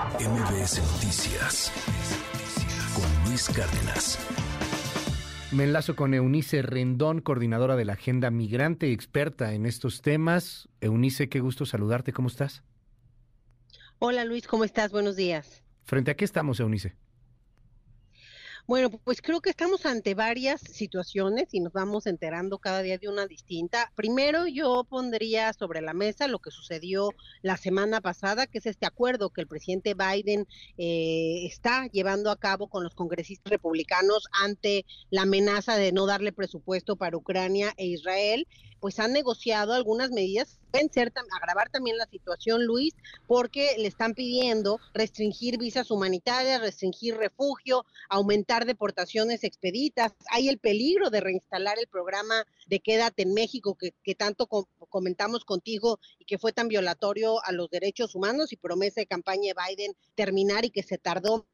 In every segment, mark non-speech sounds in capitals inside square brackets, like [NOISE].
MBS Noticias con Luis Cárdenas. Me enlazo con Eunice Rendón, coordinadora de la Agenda Migrante y experta en estos temas. Eunice, qué gusto saludarte. ¿Cómo estás? Hola Luis, ¿cómo estás? Buenos días. ¿Frente a qué estamos, Eunice? Bueno, pues creo que estamos ante varias situaciones y nos vamos enterando cada día de una distinta. Primero, yo pondría sobre la mesa lo que sucedió la semana pasada, que es este acuerdo que el presidente Biden eh, está llevando a cabo con los congresistas republicanos ante la amenaza de no darle presupuesto para Ucrania e Israel pues han negociado algunas medidas pueden ser agravar también la situación, Luis, porque le están pidiendo restringir visas humanitarias, restringir refugio, aumentar deportaciones expeditas. Hay el peligro de reinstalar el programa de Quédate en México que, que tanto comentamos contigo y que fue tan violatorio a los derechos humanos y promesa de campaña de Biden terminar y que se tardó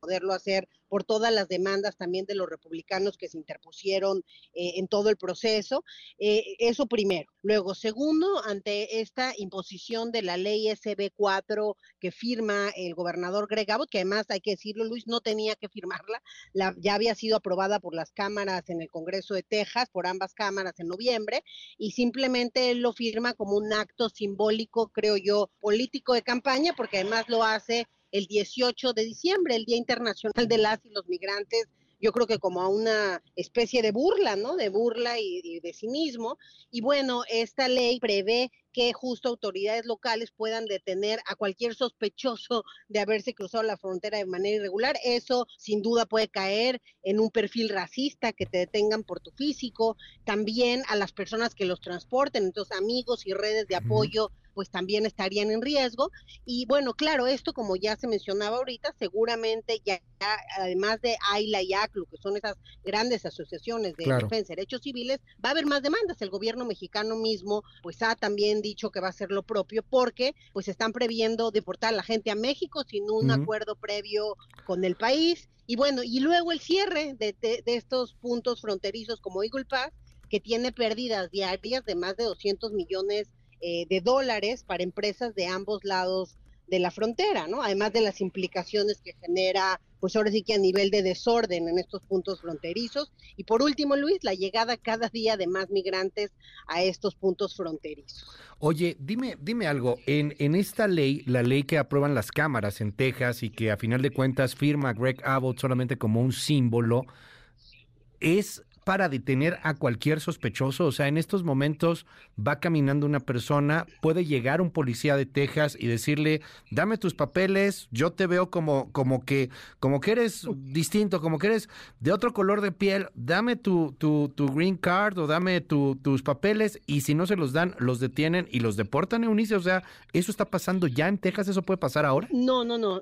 poderlo hacer por todas las demandas también de los republicanos que se interpusieron eh, en todo el proceso. Eh, eso primero. Luego, segundo, ante esta imposición de la ley SB4 que firma el gobernador Greg Abbott, que además hay que decirlo, Luis, no tenía que firmarla, la, ya había sido aprobada por las cámaras en el Congreso de Texas, por ambas cámaras en noviembre, y simplemente él lo firma como un acto simbólico, creo yo, político de campaña, porque además lo hace el 18 de diciembre, el Día Internacional de las y los Migrantes, yo creo que como a una especie de burla, ¿no? De burla y, de cinismo. Y bueno, esta ley prevé que justo autoridades locales puedan detener a cualquier sospechoso de haberse cruzado la frontera de manera irregular. Eso sin duda puede caer en un perfil racista, que te detengan por tu físico, también a las personas que los transporten, entonces amigos y redes de apoyo pues también estarían en riesgo. Y bueno, claro, esto como ya se mencionaba ahorita, seguramente ya, además de AILA y ACLU, que son esas grandes asociaciones de defensa de derechos civiles, va a haber más demandas. El gobierno mexicano mismo pues ha también dicho que va a hacer lo propio porque pues están previendo deportar a la gente a México sin un acuerdo previo con el país. Y bueno, y luego el cierre de, de estos puntos fronterizos como Eagle Pass, que tiene pérdidas diarias de más de 200 millones eh, de dólares para empresas de ambos lados de la frontera, ¿no? Además de las implicaciones que genera, pues ahora sí que a nivel de desorden en estos puntos fronterizos. Y por último, Luis, la llegada cada día de más migrantes a estos puntos fronterizos. Oye, dime, dime algo, en, en esta ley, la ley que aprueban las cámaras en Texas y que a final de cuentas firma Greg Abbott solamente como un símbolo, ¿es para detener a cualquier sospechoso? O sea, en estos momentos va caminando una persona, puede llegar un policía de Texas y decirle, dame tus papeles, yo te veo como, como que, como que eres distinto, como que eres de otro color de piel, dame tu, tu, tu green card o dame tus papeles y si no se los dan, los detienen y los deportan, Eunice. O sea, ¿eso está pasando ya en Texas? ¿Eso puede pasar ahora? No, no, no.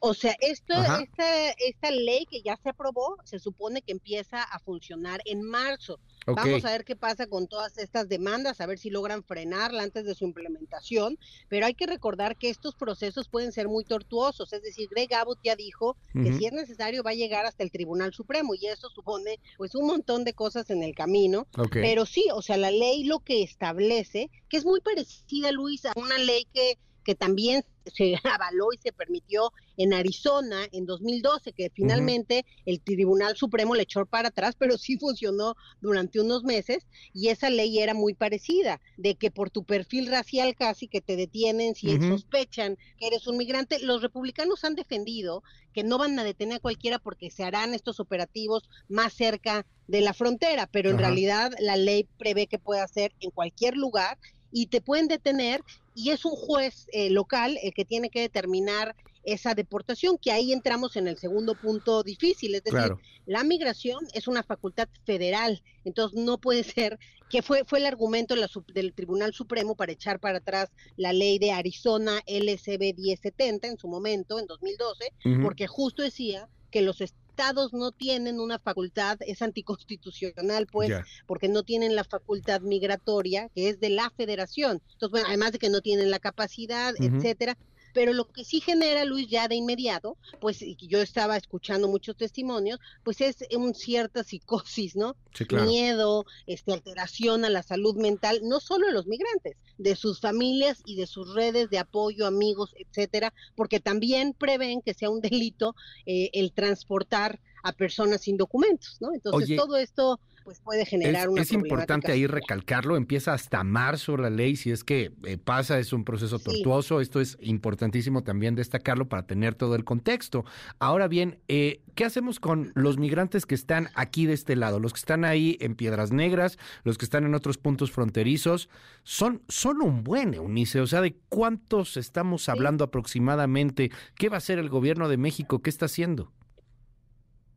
O sea, esto, esta, esta ley que ya se aprobó se supone que empieza a funcionar en marzo. Vamos a ver qué pasa con todas estas demandas, a ver si logran frenarla antes de su implementación, pero hay que recordar que estos procesos pueden ser muy tortuosos, es decir, Greg Abbott ya dijo que si es necesario va a llegar hasta el Tribunal Supremo y eso supone pues un montón de cosas en el camino, pero sí, o sea, la ley lo que establece, que es muy parecida, Luis, a una ley que que también se [LAUGHS] avaló y se permitió en Arizona en 2012, que finalmente el Tribunal Supremo le echó para atrás, pero sí funcionó durante unos meses y esa ley era muy parecida, de que por tu perfil racial casi que te detienen si sospechan que eres un migrante. Los republicanos han defendido que no van a detener a cualquiera porque se harán estos operativos más cerca de la frontera, pero en realidad la ley prevé que pueda ser en cualquier lugar y te pueden detener y es un juez eh, local el que tiene que determinar esa deportación, que ahí entramos en el segundo punto difícil, es decir, la migración es una facultad federal, entonces no puede ser, que fue, fue el argumento del Tribunal Supremo para echar para atrás la ley de Arizona LCB 1070 en su momento, en 2012, porque justo decía que los estados no tienen una facultad, es anticonstitucional, pues, porque no tienen la facultad migratoria, que es de la federación. Entonces, bueno, además de que no tienen la capacidad, etcétera, pero lo que sí genera, Luis, ya de inmediato, pues yo estaba escuchando muchos testimonios, pues es un cierta psicosis, ¿no? Miedo, este, alteración a la salud mental, no solo de los migrantes, de sus familias y de sus redes de apoyo, amigos, etcétera, porque también prevén que sea un delito eh, el transportar a personas sin documentos, ¿no? Entonces todo esto pues puede generar es, una Es importante ahí recalcarlo, empieza hasta marzo la ley, si es que eh, pasa, es un proceso tortuoso, esto es importantísimo también destacarlo para tener todo el contexto. Ahora bien, eh, ¿qué hacemos con los migrantes que están aquí de este lado? Los que están ahí en Piedras Negras, los que están en otros puntos fronterizos, son, son un buen, Eunice, o sea, ¿de cuántos estamos hablando aproximadamente? ¿Qué va a hacer el gobierno de México? ¿Qué está haciendo?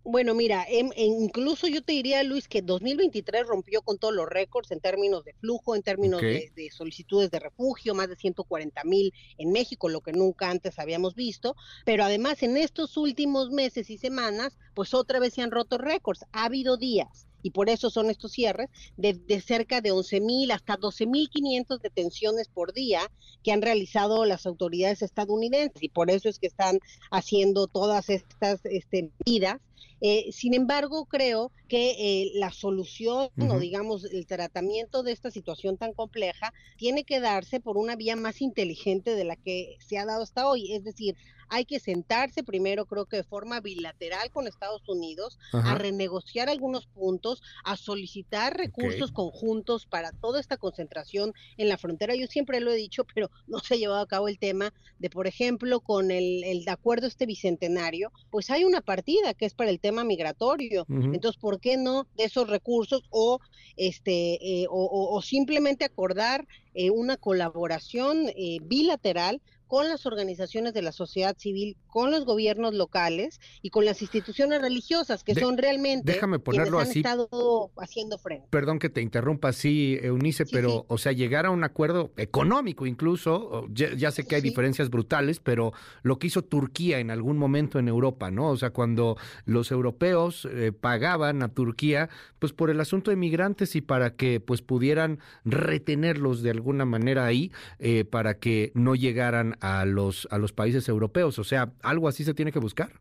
Bueno, mira, em, incluso yo te diría, Luis, que 2023 rompió con todos los récords en términos de flujo, en términos de, solicitudes de refugio, más de 140 mil en México, lo que nunca antes habíamos visto. Pero además, en estos últimos meses y semanas, pues otra vez se han roto récords. Ha habido días y por eso son estos cierres, de, de cerca de 11 mil hasta 12 mil 500 detenciones por día que han realizado las autoridades estadounidenses y por eso es que están haciendo todas estas este, medidas. Eh, sin embargo, creo que eh, la solución o digamos el tratamiento de esta situación tan compleja tiene que darse por una vía más inteligente de la que se ha dado hasta hoy, es decir, hay que sentarse primero, creo que de forma bilateral con Estados Unidos, a renegociar algunos puntos, a solicitar recursos conjuntos para toda esta concentración en la frontera. Yo siempre lo he dicho, pero no se ha llevado a cabo el tema de, por ejemplo, con el, el acuerdo este bicentenario, pues hay una partida que es para el tema migratorio. Entonces, ¿por qué no de esos recursos o este eh, o, simplemente acordar eh, una colaboración eh, bilateral con las organizaciones de la sociedad civil, con los gobiernos locales y con las instituciones religiosas que son realmente déjame ponerlo quienes han estado haciendo frente. Perdón que te interrumpa así, Eunice, pero o sea, llegar a un acuerdo económico incluso, ya, sé que hay diferencias brutales, pero lo que hizo Turquía en algún momento en Europa, ¿no? O sea, cuando los europeos eh, pagaban a Turquía, pues por el asunto de migrantes y para que pues pudieran retenerlos de alguna manera ahí, eh, para que no llegaran a los, a los países europeos. O sea, algo así se tiene que buscar.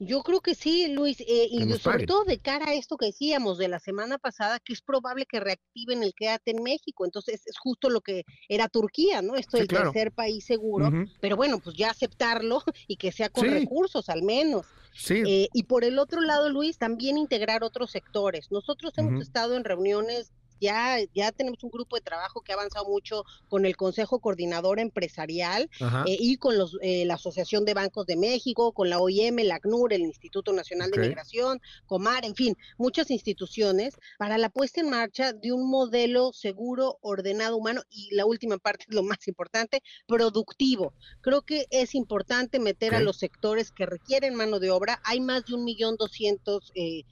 Yo creo que sí, Luis, eh, y sobre todo de cara a esto que decíamos de la semana pasada, que es probable que reactiven el quédate en México. Entonces, es justo lo que era Turquía, ¿no? Esto del tercer país seguro, pero bueno, pues ya aceptarlo [LAUGHS] y que sea con recursos al menos. Sí. Eh, y por el otro lado, Luis, también integrar otros sectores. Nosotros hemos estado en reuniones ya, ya tenemos un grupo de trabajo que ha avanzado mucho con el Consejo Coordinador Empresarial eh, y con los, eh, la Asociación de Bancos de México, con la OIM, la ACNUR, el Instituto Nacional de Migración, Comar, en fin, muchas instituciones para la puesta en marcha de un modelo seguro, ordenado, humano y la última parte, [LAUGHS] lo más importante, productivo. Creo que es importante meter a los sectores que requieren mano de obra. Hay más de un millón doscientos eh,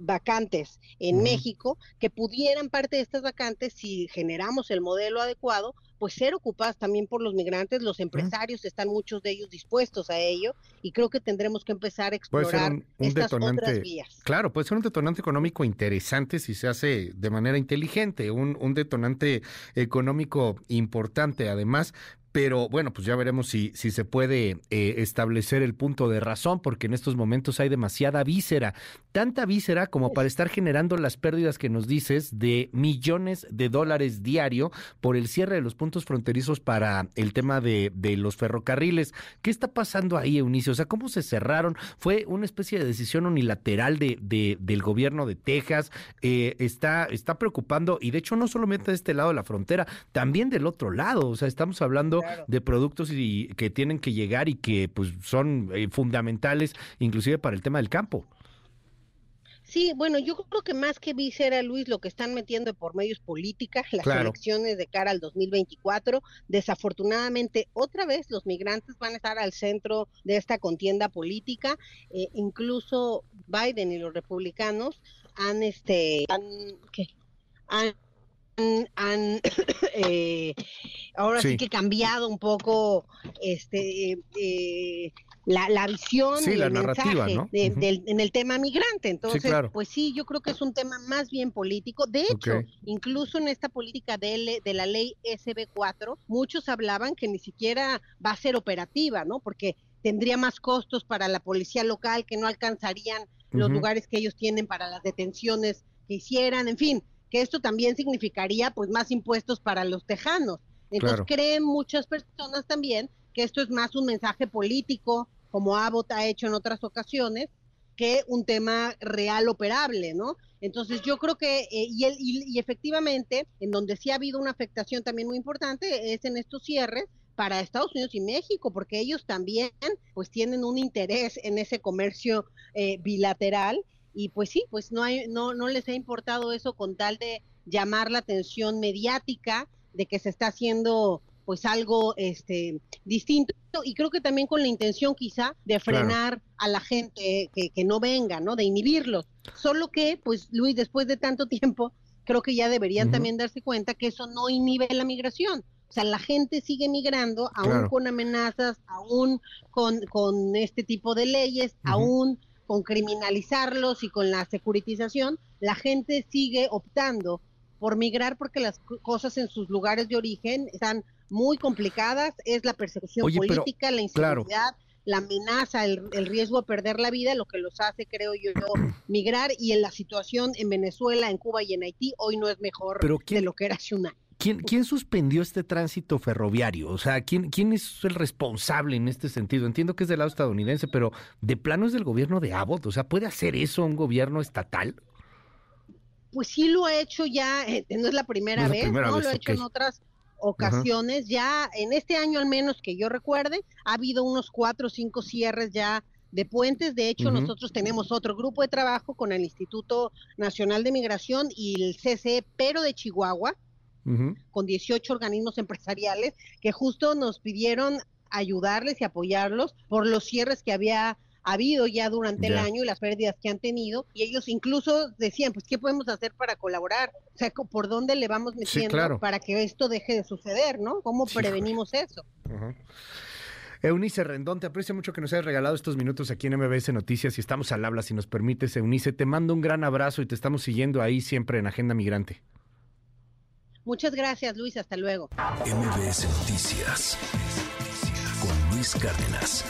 vacantes en México que pudieran participar de estas vacantes, si generamos el modelo adecuado, pues ser ocupadas también por los migrantes, los empresarios están muchos de ellos dispuestos a ello y creo que tendremos que empezar a explorar estas otras vías. Claro, puede ser un detonante económico interesante si se hace de manera inteligente, un, un detonante económico importante además, pero bueno, pues ya veremos si, si se puede eh, establecer el punto de razón, porque en estos momentos hay demasiada víscera, tanta víscera como para estar generando las pérdidas que nos dices de millones de dólares diario por el cierre de los puntos fronterizos para el tema de, de los ferrocarriles. ¿Qué está pasando ahí, Eunice? O sea, ¿cómo se cerraron? ¿Fue una especie de decisión unilateral de, de del gobierno de Texas? Eh, está, está preocupando, y de hecho no solamente de este lado de la frontera, también del otro lado. O sea, estamos hablando de productos y, que tienen que llegar y que pues son eh, fundamentales inclusive para el tema del campo. Sí, bueno, yo creo que más que visera, Luis, lo que están metiendo por medios políticas, las elecciones de cara al 2024, desafortunadamente otra vez los migrantes van a estar al centro de esta contienda política, eh, incluso Biden y los republicanos han, este, han, ¿qué? han han [COUGHS] eh, ahora sí. que cambiado un poco este eh, la, visión y el mensaje en el tema migrante. Entonces, pues sí, yo creo que es un tema más bien político. De hecho, incluso en esta política de, de la ley SB4, muchos hablaban que ni siquiera va a ser operativa, ¿no? Porque tendría más costos para la policía local que no alcanzarían los lugares que ellos tienen para las detenciones que hicieran, en fin, que esto también significaría pues más impuestos para los tejanos. Entonces creen muchas personas también que esto es más un mensaje político, como Abbott ha hecho en otras ocasiones, que un tema real operable, ¿no? Entonces yo creo que, eh, y, y, efectivamente, en donde sí ha habido una afectación también muy importante es en estos cierres para Estados Unidos y México, porque ellos también pues tienen un interés en ese comercio eh, bilateral y pues sí, pues no, hay, no, no les ha importado eso con tal de llamar la atención mediática de que se está haciendo pues algo este distinto y creo que también con la intención quizá de frenar a la gente que, que, no venga, ¿no? De inhibirlos. Solo que, pues Luis, después de tanto [LAUGHS] tiempo, creo que ya deberían también darse cuenta que eso no inhibe la migración. O sea, la gente sigue migrando, aún con amenazas, aún con, con este tipo de leyes, aún con criminalizarlos y con la securitización, la gente sigue optando por migrar porque las cosas en sus lugares de origen están muy complicadas, es la persecución política, la inseguridad, la amenaza, el, riesgo de perder la vida, lo que los hace, creo yo, migrar y en la situación en Venezuela, en Cuba y en Haití hoy no es mejor de lo que era hace un año. ¿Quién, ¿Quién, suspendió este tránsito ferroviario? O sea, ¿quién, ¿quién es el responsable en este sentido? Entiendo que es del lado estadounidense, pero ¿de plano es del gobierno de Abbott? O sea, ¿puede hacer eso un gobierno estatal? Pues sí lo ha hecho ya, eh, no es la primera vez, ¿no? lo ha hecho en otras ocasiones, ya en este año al menos que yo recuerde, ha habido unos cuatro o cinco cierres ya de puentes. De hecho, nosotros tenemos otro grupo de trabajo con el Instituto Nacional de Migración y el CCE, pero de Chihuahua, con 18 organismos empresariales que justo nos pidieron ayudarles y apoyarlos por los cierres que había habido ya durante el año y las pérdidas que han tenido. Y ellos incluso decían pues qué podemos hacer para colaborar o sea por dónde le vamos metiendo para que esto deje de suceder no cómo prevenimos eso Eunice Rendón, te aprecio mucho que nos hayas regalado estos minutos aquí en MBS Noticias y estamos al habla, si nos permites, Eunice. Te mando un gran abrazo y te estamos siguiendo ahí siempre en Agenda Migrante. Muchas gracias, Luis. Hasta luego. MBS Noticias con Luis Cárdenas.